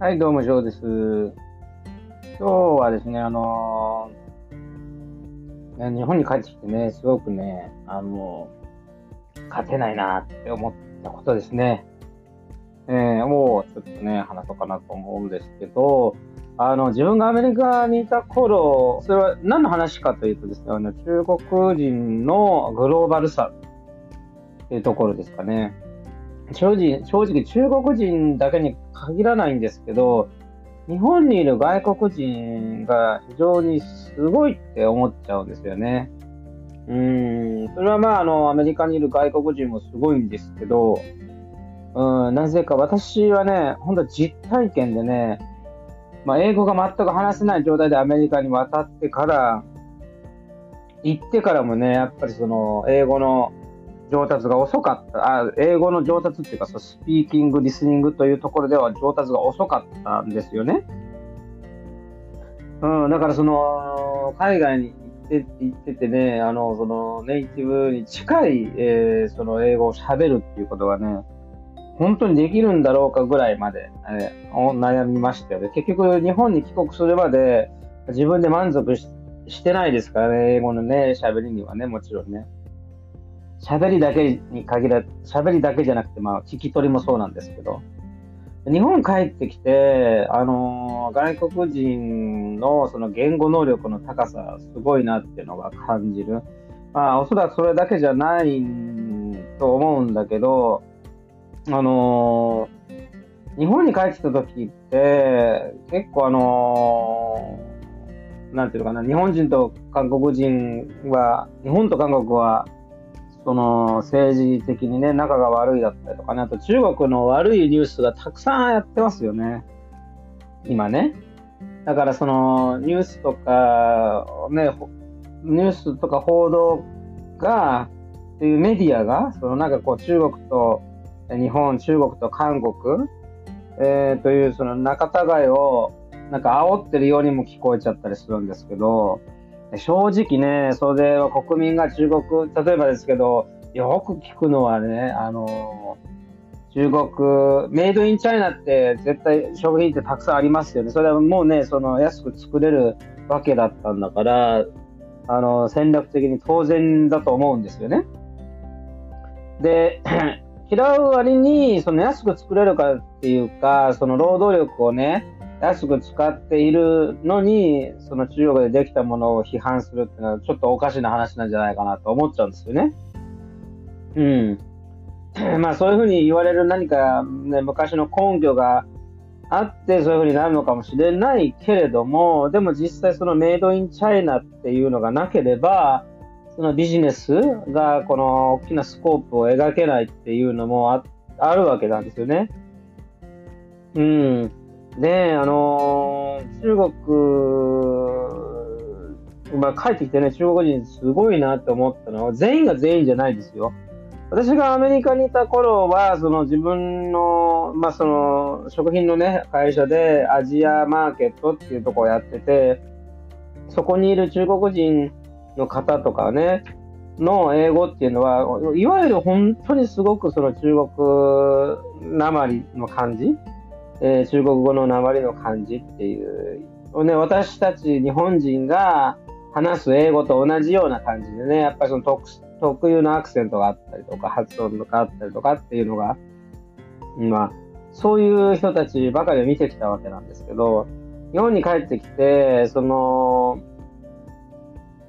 はい、どうも、ジョーです。今日はですね、あのー、日本に帰ってきてね、すごくね、あのー、勝てないなって思ったことですね。えー、もうちょっとね、話そうかなと思うんですけど、あの、自分がアメリカにいた頃、それは何の話かというとですね、あの中国人のグローバルさっていうところですかね。正直、正直中国人だけに限らないんですけど、日本にいる外国人が非常にすごいって思っちゃうんですよね。うん、それはまあ、あの、アメリカにいる外国人もすごいんですけど、うん、なぜか私はね、本当実体験でね、まあ、英語が全く話せない状態でアメリカに渡ってから、行ってからもね、やっぱりその、英語の上達が遅かった、あ英語の上達っていうかスピーキング、リスニングというところでは上達が遅かったんですよね。うん、だからその、海外に行って行っててね、あの、そのネイティブに近い、えー、その英語を喋るっていうことがね、本当にできるんだろうかぐらいまで、えー、悩みましたよね。結局、日本に帰国するまで自分で満足してないですからね、英語のね、喋りにはね、もちろんね。喋りだけに限ら、喋りだけじゃなくて、まあ、聞き取りもそうなんですけど、日本帰ってきて、あのー、外国人のその言語能力の高さ、すごいなっていうのが感じる。まあ、おそらくそれだけじゃないと思うんだけど、あのー、日本に帰ってきた時って、結構あのー、なんていうのかな、日本人と韓国人は、日本と韓国はその政治的にね、仲が悪いだったりとかね、あと中国の悪いニュースがたくさんやってますよね。今ね。だからそのニュースとか、ね、ニュースとか報道が、っていうメディアが、そのなんかこう中国と日本、中国と韓国、えー、というその仲違いをなんか煽ってるようにも聞こえちゃったりするんですけど、正直ね、それは国民が中国、例えばですけど、よく聞くのはね、あの、中国、メイドインチャイナって絶対食品ってたくさんありますよね。それはもうね、その安く作れるわけだったんだから、あの、戦略的に当然だと思うんですよね。で、嫌う割に、その安く作れるかっていうか、その労働力をね、安く使っているのに、その中国でできたものを批判するっていうのはちょっとおかしな話なんじゃないかなと思っちゃうんですよね。うん。まあそういうふうに言われる何か、ね、昔の根拠があってそういうふうになるのかもしれないけれども、でも実際そのメイドインチャイナっていうのがなければ、そのビジネスがこの大きなスコープを描けないっていうのもああるわけなんですよね。うん。で、あの、中国、まあ、帰ってきてね、中国人すごいなって思ったのは、全員が全員じゃないですよ。私がアメリカにいた頃は、その自分の、まあ、その食品のね、会社でアジアマーケットっていうところをやってて、そこにいる中国人の方とかね、の英語っていうのは、いわゆる本当にすごくその中国なまりの感じえー、中国語の鉛の漢字っていう、ね、私たち日本人が話す英語と同じような感じでね、やっぱりその特特有のアクセントがあったりとか、発音があったりとかっていうのが、まあ、そういう人たちばかりを見てきたわけなんですけど、日本に帰ってきて、その、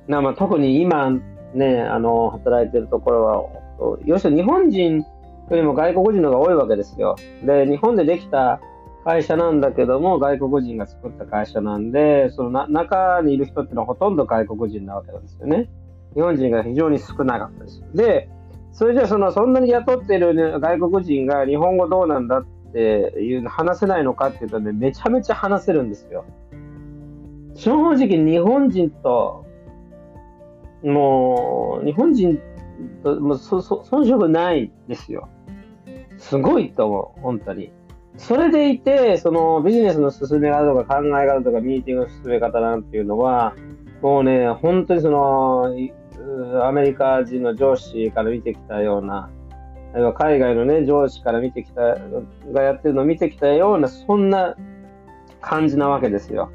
なまあ、特に今ね、あの、働いてるところは、要するに日本人よりも外国人の方が多いわけですよ。で、日本でできた会社なんだけども、外国人が作った会社なんで、そのな中にいる人っていうのはほとんど外国人なわけなんですよね。日本人が非常に少なかったです。で、それじゃあそのそんなに雇っている、ね、外国人が日本語どうなんだっていうの話せないのかっていうとね、めちゃめちゃ話せるんですよ。正直日本人と、もう、日本人と、もうそ、そ、遜色ないですよ。すごいと思う、本当に。それでいて、そのビジネスの進め方とか考え方とかミーティングの進め方なんていうのは、もうね、本当にその、アメリカ人の上司から見てきたような、海外のね、上司から見てきた、がやってるのを見てきたような、そんな感じなわけですよ。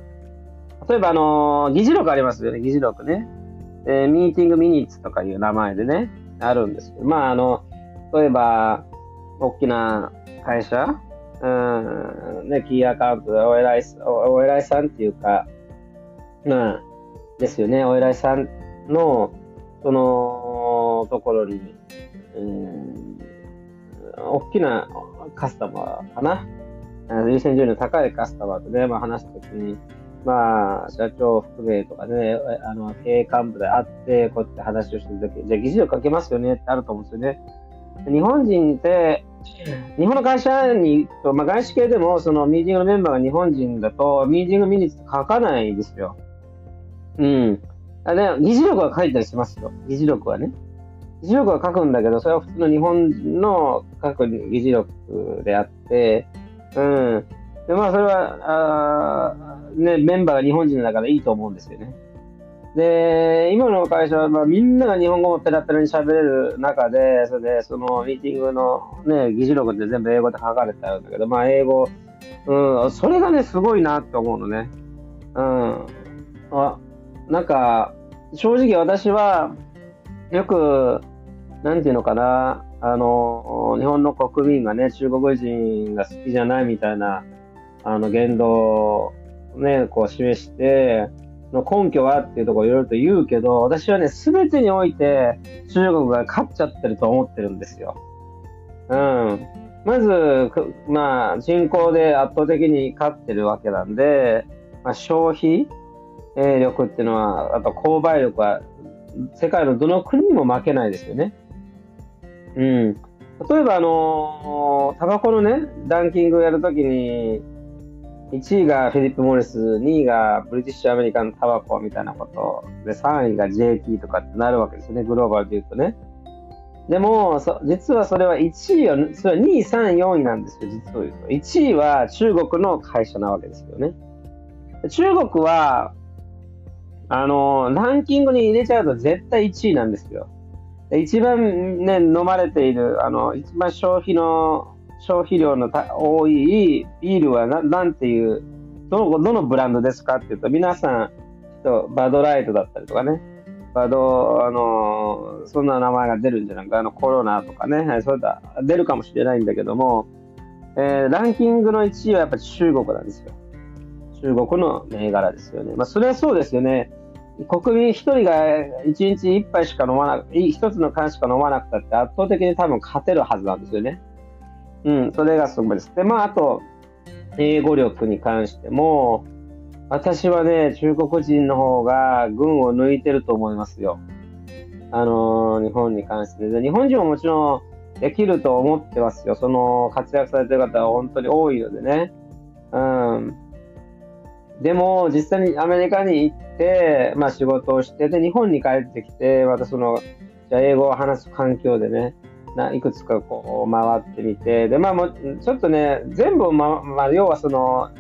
例えば、あの議事録ありますよね、議事録ね。えー、ミーティングミニッツとかいう名前でね、あるんですけど、まあ、あの、例えば、大きな会社、うん、ね、キーアカウントでお偉い、お偉いさんっていうか、まあ、ですよね、お偉いさんの、その、ところに、うん、大きなカスタマーかな。優先順位の高いカスタマーとね、まあ、話すときに、まあ、社長含めとかね、あの、経営幹部で会って、こうやって話をしてるとき、じゃあ議事録かけますよねってあると思うんですよね。日本人って、日本の会社に、まあ、外資系でも、そのミーティングのメンバーが日本人だと、ミーティングミニッツ書かないですよ。うん。あで、議事録は書いたりしますよ。議事録はね。議事録は書くんだけど、それは普通の日本の書く議事録であって、うん。で、まあ、それは、あね、メンバーが日本人だからいいと思うんですよね。で、今の会社は、まあ、みんなが日本語もペラペラに喋れる中で、それで、そのミーティングのね、議事録って全部英語で書かれてあるんだけど、まあ、英語、うん、それがね、すごいなって思うのね。うん。あ、なんか、正直私は、よく、なんていうのかな、あの、日本の国民がね、中国人が好きじゃないみたいな、あの、言動をね、こう示して、の根拠はっていうところいろいろと言うけど、私はね、すべてにおいて中国が勝っちゃってると思ってるんですよ。うん。まず、まあ、人口で圧倒的に勝ってるわけなんで、まあ、消費力っていうのは、あと購買力は、世界のどの国にも負けないですよね。うん。例えば、あのー、タバコのね、ランキングやるときに、1位がフィリップ・モリス、2位がブリティッシュ・アメリカン・タバコみたいなこと、で、3位が JT とかってなるわけですよね、グローバルで言うとね。でも、実はそれは1位は、それは2位、3位、4位なんですよ、実を言うと。1位は中国の会社なわけですよね。中国は、あの、ランキングに入れちゃうと絶対1位なんですよ。一番ね、飲まれている、あの、一番消費の消費量の多いビールはなんていう、どの、どのブランドですかっていうと、皆さん、バドライトだったりとかね、バド、あの、そんな名前が出るんじゃないか、あの、コロナとかね、はいそういった出るかもしれないんだけども、えー、ランキングの1位はやっぱり中国なんですよ。中国の銘柄ですよね。まあ、それはそうですよね。国民1人が1日1杯しか飲まなく、1つの缶しか飲まなくたって圧倒的に多分勝てるはずなんですよね。うん、それがすごいです。で、まあ、あと、英語力に関しても、私はね、中国人の方が群を抜いてると思いますよ。あのー、日本に関してで。日本人ももちろんできると思ってますよ。その活躍されてる方は本当に多いのでね。うん。でも、実際にアメリカに行って、まあ仕事をして、で、日本に帰ってきて、またその、じゃ英語を話す環境でね、ないくつかこう回ってみて、で、まあもちょっとね、全部、ま、まあ、要はその、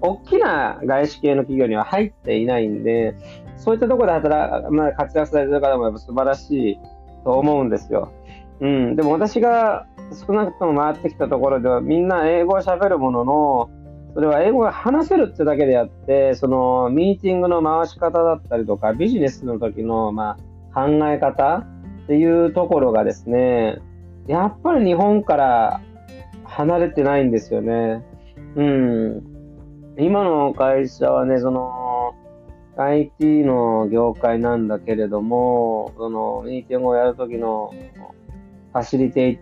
大きな外資系の企業には入っていないんで、そういったところで働まあ、活躍されてる方もやっぱ素晴らしいと思うんですよ。うん。でも私が少なくとも回ってきたところでは、みんな英語を喋るものの、それは英語が話せるってだけであって、そのミーティングの回し方だったりとか、ビジネスの時の、まあ、考え方っていうところがですね、やっぱり日本から離れてないんですよね。うん。今の会社はね、その、IT の業界なんだけれども、その、ミーティングをやるときのファシリテイ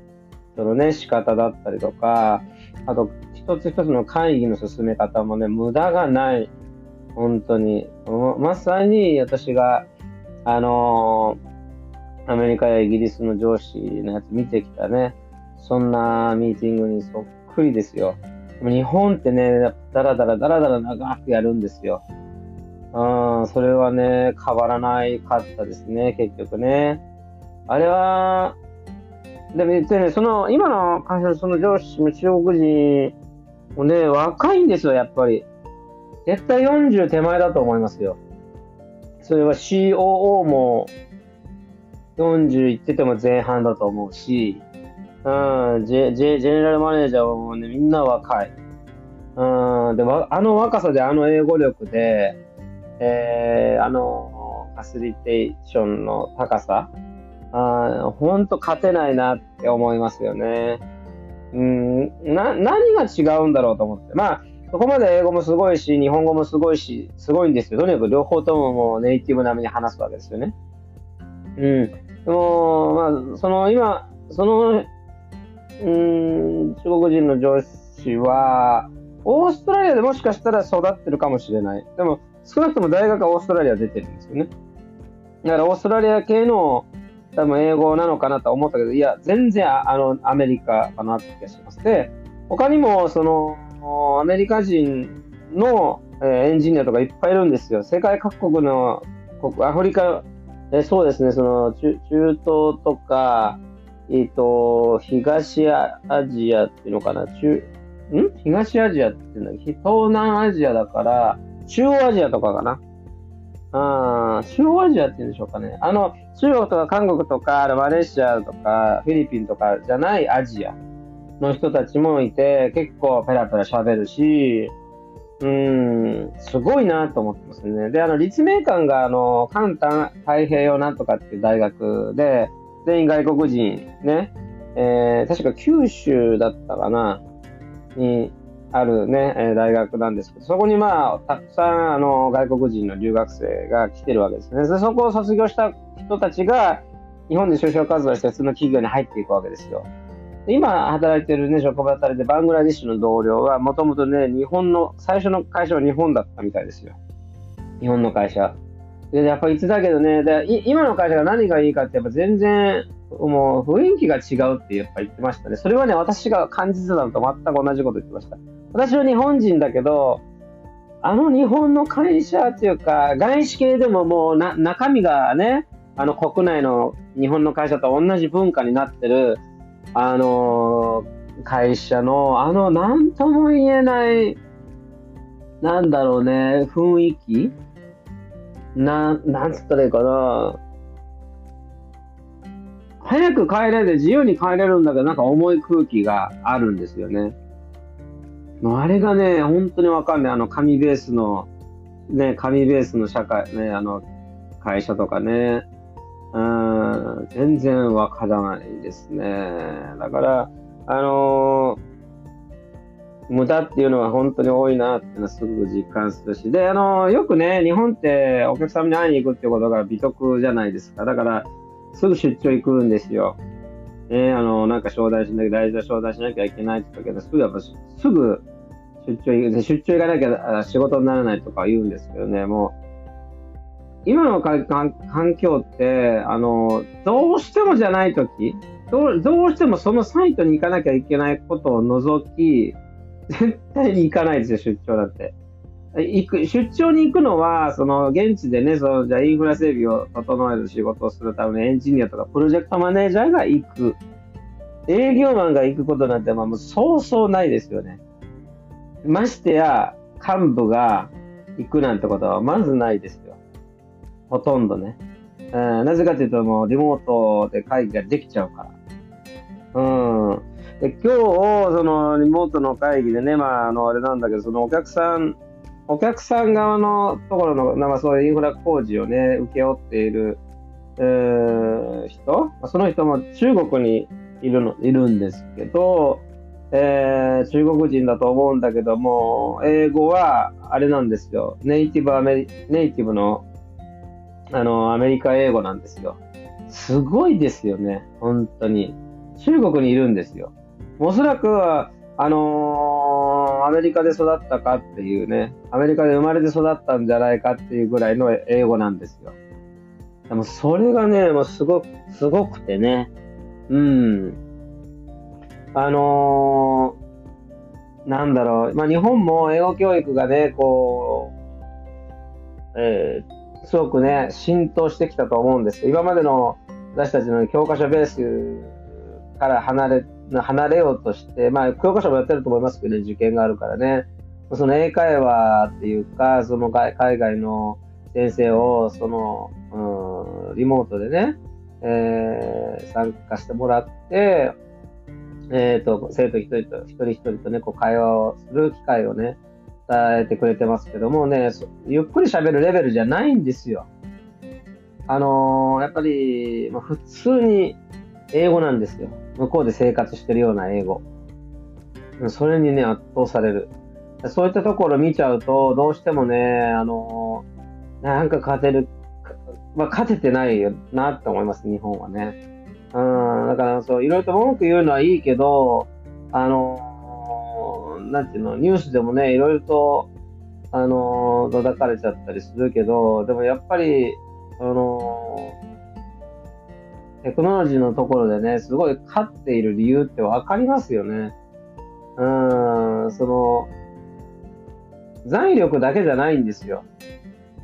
トのね、仕方だったりとか、あと、一つ一つの会議の進め方もね、無駄がない。本当に。まさに私が、あのーアメリカやイギリスの上司のやつ見てきたね、そんなミーティングにそっくりですよ。日本ってね、だらだらだらだら長くやるんですよ。うん、それはね、変わらないかったですね、結局ね。あれは、でも言ってね、その、今の会社のその上司も中国人もね、若いんですよ、やっぱり。絶対40手前だと思いますよ。それは COO も40いってても前半だと思うし、うん、ジェジェジェネラルマネージャーはもうね、みんな若い。うん、でも、あの若さであの英語力で、えー、あの、ファシリテーションの高さ、あ本当勝てないなって思いますよね。うん、な、何が違うんだろうと思って。まあ、そこまで英語もすごいし、日本語もすごいし、すごいんですよ。とにかく両方とももうネイティブ並みに話すわけですよね。うん。でも、まあ、その今、その、うん、中国人の上司は、オーストラリアでもしかしたら育ってるかもしれない。でも、少なくとも大学はオーストラリア出てるんですよね。だからオーストラリア系の多分英語なのかなと思ったけど、いや、全然あのアメリカかなって気がします。で、他にもそのアメリカ人の、えー、エンジニアとかいっぱいいるんですよ。世界各国のアフリカ、え、そうですね、その中東とか、えっ、ー、と、東アジアっていうのかな、中、ん？東アジアっていうのは、東南アジアだから、中央アジアとかかな。あ中央アジアって言うんでしょうかね。あの、中国とか韓国とか、マレーシアとか、フィリピンとかじゃないアジアの人たちもいて、結構ペラペラ喋るし、うん、すごいなと思ってますね。で、あの、立命館が、あの、関東太平洋なんとかっていう大学で、全員外国人ね、えー、確か九州だったかな、にあるね、え大学なんですけど、そこにまあ、たくさんあの外国人の留学生が来てるわけですね。でそこを卒業した人たちが、日本で就職活動して普通の企業に入っていくわけですよ。今働いてるね、職場働いてバングラディッシュの同僚は、もともとね、日本の、最初の会社は日本だったみたいですよ。日本の会社。で、やっぱいつだけどね、で今の会社が何がいいかって、やっぱ全然、もう雰囲気が違うってやっぱ言ってましたね。それはね、私が感じてたのと全く同じこと言ってました。私は日本人だけど、あの日本の会社っていうか、外資系でももうな中身がね、あの国内の日本の会社と同じ文化になってる、あの会社の、あの、なんとも言えない、なんだろうね、雰囲気？な、なんつったらいいかな？早く帰れで自由に帰れるんだけど、なんか重い空気があるんですよね。もうあれがね、本当にわかんない。あの、紙ベースの、ね、紙ベースの社会、ね、あの、会社とかね、うん、全然わからないですね。だから、あのー、無駄っていうのは本当に多いなってのすごく実感するし、で、あのー、よくね、日本ってお客様に会いに行くってことが美徳じゃないですか。だから、すぐ出張行くんですよ。ね、あの、なんか招待しなきゃ、大事な招待しなきゃいけないって言ったけど、すぐやっぱ、すぐ出張行く、出張行かなきゃ仕事にならないとか言うんですけどね、もう、今の環境って、あの、どうしてもじゃないとき、どうどうしてもそのサイトに行かなきゃいけないことを除き、絶対に行かないですよ、出張だって。行く、出張に行くのは、その、現地でね、その、じゃインフラ整備を整える仕事をするためのエンジニアとか、プロジェクトマネージャーが行く。営業マンが行くことなんて、まあ、もうそうそうないですよね。ましてや、幹部が行くなんてことはまずないですよ。ほとんどね。なぜかというと、もうリモートで会議ができちゃうから。うん。で今日、そのリモートの会議でね、まあ、あの、あれなんだけど、そのお客さん、お客さん側のところの、まあ、そういうインフラ工事をね、請け負っている、えー、人、その人も中国にいるの、いるんですけど、えー、中国人だと思うんだけども、英語はあれなんですよ。ネイティブアメリ、ネイティブの、あの、アメリカ英語なんですよ。すごいですよね。本当に。中国にいるんですよ。おそらくは、あのー、アメリカで育ったかっていうね、アメリカで生まれて育ったんじゃないかっていうぐらいの英語なんですよ。でもそれがね、もうすごく、すごくてね。うん。あのー、なんだろう、まあ、日本も英語教育がね、こう、えー、すごくね、浸透してきたと思うんです今までの私たちの教科書ベースから離れ、離れようとして、まあ、教科書もやってると思いますけどね、受験があるからね。その英会話っていうか、その海外の先生を、その、うん、リモートでね、えー、参加してもらって、えっ、ー、と、生徒一人と、一人一人とね、こう会話をする機会をね、えてくれてますけどもね、ゆっくり喋るレベルじゃないんですよ。あのー、やっぱり、ま、普通に英語なんですよ。向こうで生活してるような英語。それにね、圧倒される。そういったところ見ちゃうと、どうしてもね、あのー、なんか勝てる、まあ、勝ててないよなって思います、日本はね。うん、だからそう、いろいろと文句言うのはいいけど、あの、なんていうの、ニュースでもね、いろいろと、あのー、叩かれちゃったりするけど、でもやっぱり、あの、テクノロジーのところでね、すごい勝っている理由ってわかりますよね。うん、その、財力だけじゃないんですよ。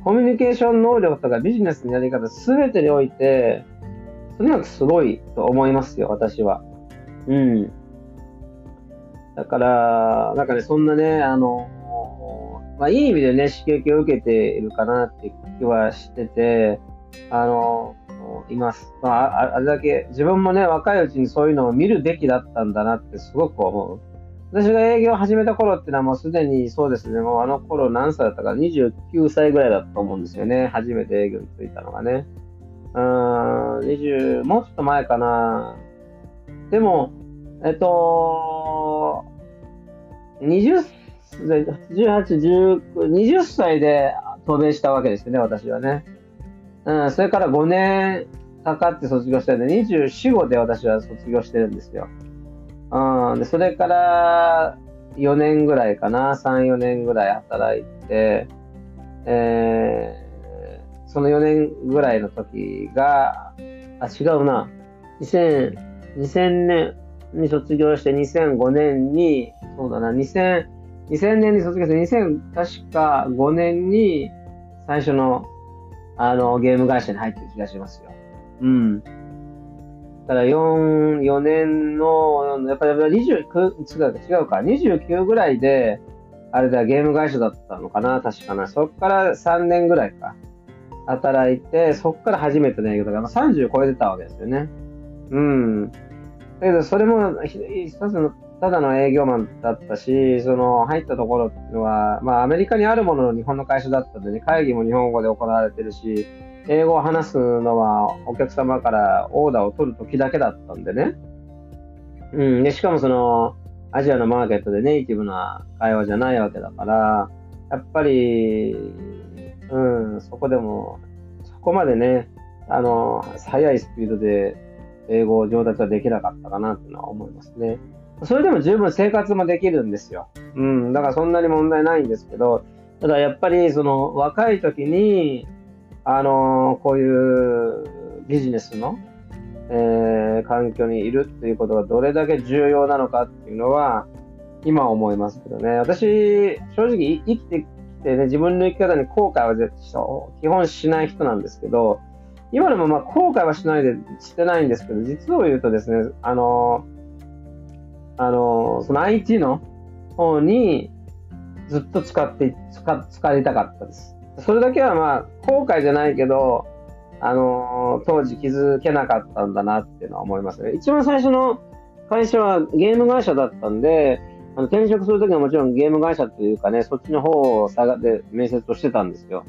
コミュニケーション能力とかビジネスのやり方すべてにおいて、とにかくすごいと思いますよ、私は。うん。だから、なんかね、そんなね、あの、まあ、いい意味でね、刺激を受けているかなって気はしてて、あの、います。まあ、あれだけ、自分もね、若いうちにそういうのを見るべきだったんだなってすごく思う。私が営業を始めた頃っていうのはもうすでにそうですね、もうあの頃何歳だったか、29歳ぐらいだったと思うんですよね。初めて営業に就いたのがね。うーん、20、もうちょっと前かな。でも、えっと、20、18、19、20歳で渡米したわけですね、私はね。うん、それから5年かかって卒業したんで、24、5で私は卒業してるんですよ。うん、で、それから4年ぐらいかな、3、4年ぐらい働いて、えーその4年ぐらいの時が、あ、違うな。2000、2000年に卒業して2005年に、そうだな、2000、2000年に卒業して2000、確か5年に最初のあのゲーム会社に入ってる気がしますよ。うん。だから4、4年の、やっぱり29、違う違うか、29ぐらいで、あれだ、ゲーム会社だったのかな、確かな。そっから3年ぐらいか。働いて、そこから初めての営業だから、まあ、30超えてたわけですよね。うん。だけど、それも一つの、ただの営業マンだったし、その、入ったところっていうのは、まあ、アメリカにあるものの日本の会社だったんでね、会議も日本語で行われてるし、英語を話すのはお客様からオーダーを取るときだけだったんでね。うん。で、しかもその、アジアのマーケットでネイティブな会話じゃないわけだから、やっぱり、うん、そこでも、そこまでね、あの、速いスピードで英語上達はできなかったかなっていうのは思いますね。それでも十分生活もできるんですよ。うん、だからそんなに問題ないんですけど、ただやっぱりその若い時に、あの、こういうビジネスの、えー、環境にいるっていうことがどれだけ重要なのかっていうのは、今思いますけどね。私、正直生きてでね、自分の生き方に後悔は絶対基本しない人なんですけど、今でもまあ後悔はしないで、してないんですけど、実を言うとですね、あの、あの、その IT の方にずっと使って、使、使いたかったです。それだけはまあ後悔じゃないけど、あの、当時気づけなかったんだなっていうのは思いますね。一番最初の会社はゲーム会社だったんで、あの転職するときはもちろんゲーム会社というかね、そっちの方を探で面接をしてたんですよ。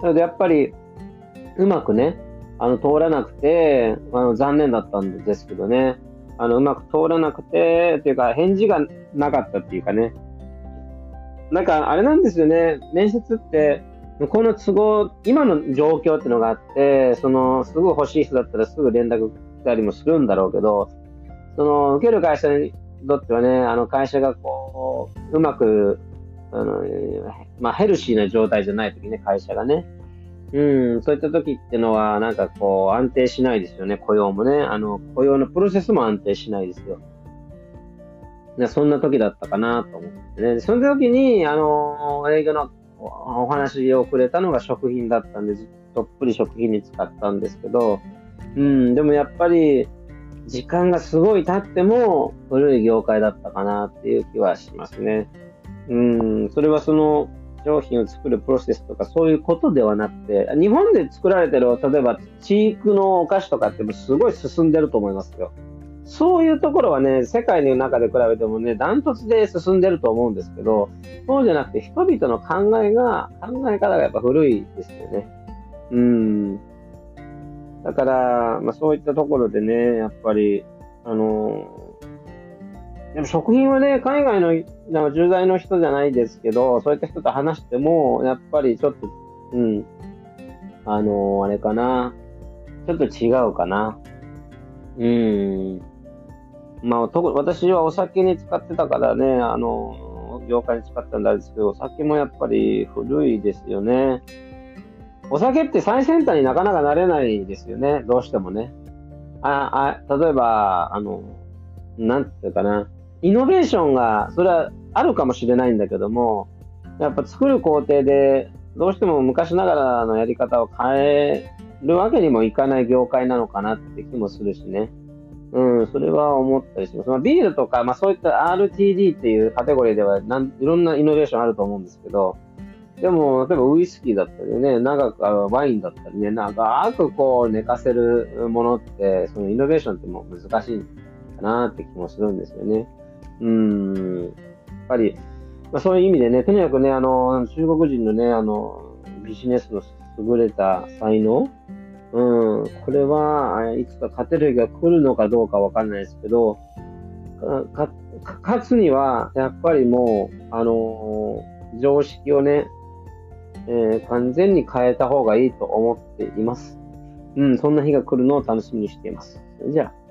なのでやっぱり、うまくね、あの、通らなくて、あの、残念だったんですけどね、あの、うまく通らなくて、というか、返事がなかったっていうかね、なんか、あれなんですよね、面接って、向こうの都合、今の状況っていうのがあって、その、すぐ欲しい人だったらすぐ連絡来たりもするんだろうけど、その、受ける会社にとってはね、あの会社がこう、うまく、あの、まあ、ヘルシーな状態じゃないときね、会社がね。うん、そういった時ってのは、なんかこう、安定しないですよね、雇用もね。あの、雇用のプロセスも安定しないですよ。そんな時だったかなと思ってね。その時に、あの、営業のお話をくれたのが食品だったんで、どっぷり食品に使ったんですけど、うん、でもやっぱり、時間がすごい経っても古い業界だったかなっていう気はしますね。うん、それはその商品を作るプロセスとかそういうことではなくて、日本で作られてる、例えば、チークのお菓子とかってすごい進んでると思いますよ。そういうところはね、世界の中で比べてもね、ダントツで進んでると思うんですけど、そうじゃなくて人々の考えが、考え方がやっぱ古いですよね。うん。だから、まあそういったところでね、やっぱり、あのでも食品はね、海外のなんか駐在の人じゃないですけど、そういった人と話しても、やっぱりちょっと、うん、あのー、あれかな。ちょっと違うかな。うん。まあ、特に私はお酒に使ってたからね、あのー、業界に使ったんですけど、お酒もやっぱり古いですよね。お酒って最先端になかなかなれないですよね。どうしてもね。あ、あ、例えば、あの、なんていうかな。イノベーションが、それはあるかもしれないんだけども、やっぱ作る工程で、どうしても昔ながらのやり方を変えるわけにもいかない業界なのかなって気もするしね。うん、それは思ったりします。まあ、ビールとか、まあそういった RTD っていうカテゴリーではなんいろんなイノベーションあると思うんですけど、でも、例えばウイスキーだったりね、長く、ワインだったりね、長くこう寝かせるものって、そのイノベーションっても難しいかなって気もするんですよね。うん、やっぱり、まあ、そういう意味でね、とにかくね、あの、中国人のね、あの、ビジネスの優れた才能、うん、これはいつか勝てる日が来るのかどうかわかんないですけど、勝つには、やっぱりもう、あの常識をね、えー、完全に変えた方がいいと思っています。うん、そんな日が来るのを楽しみにしています。じゃあ。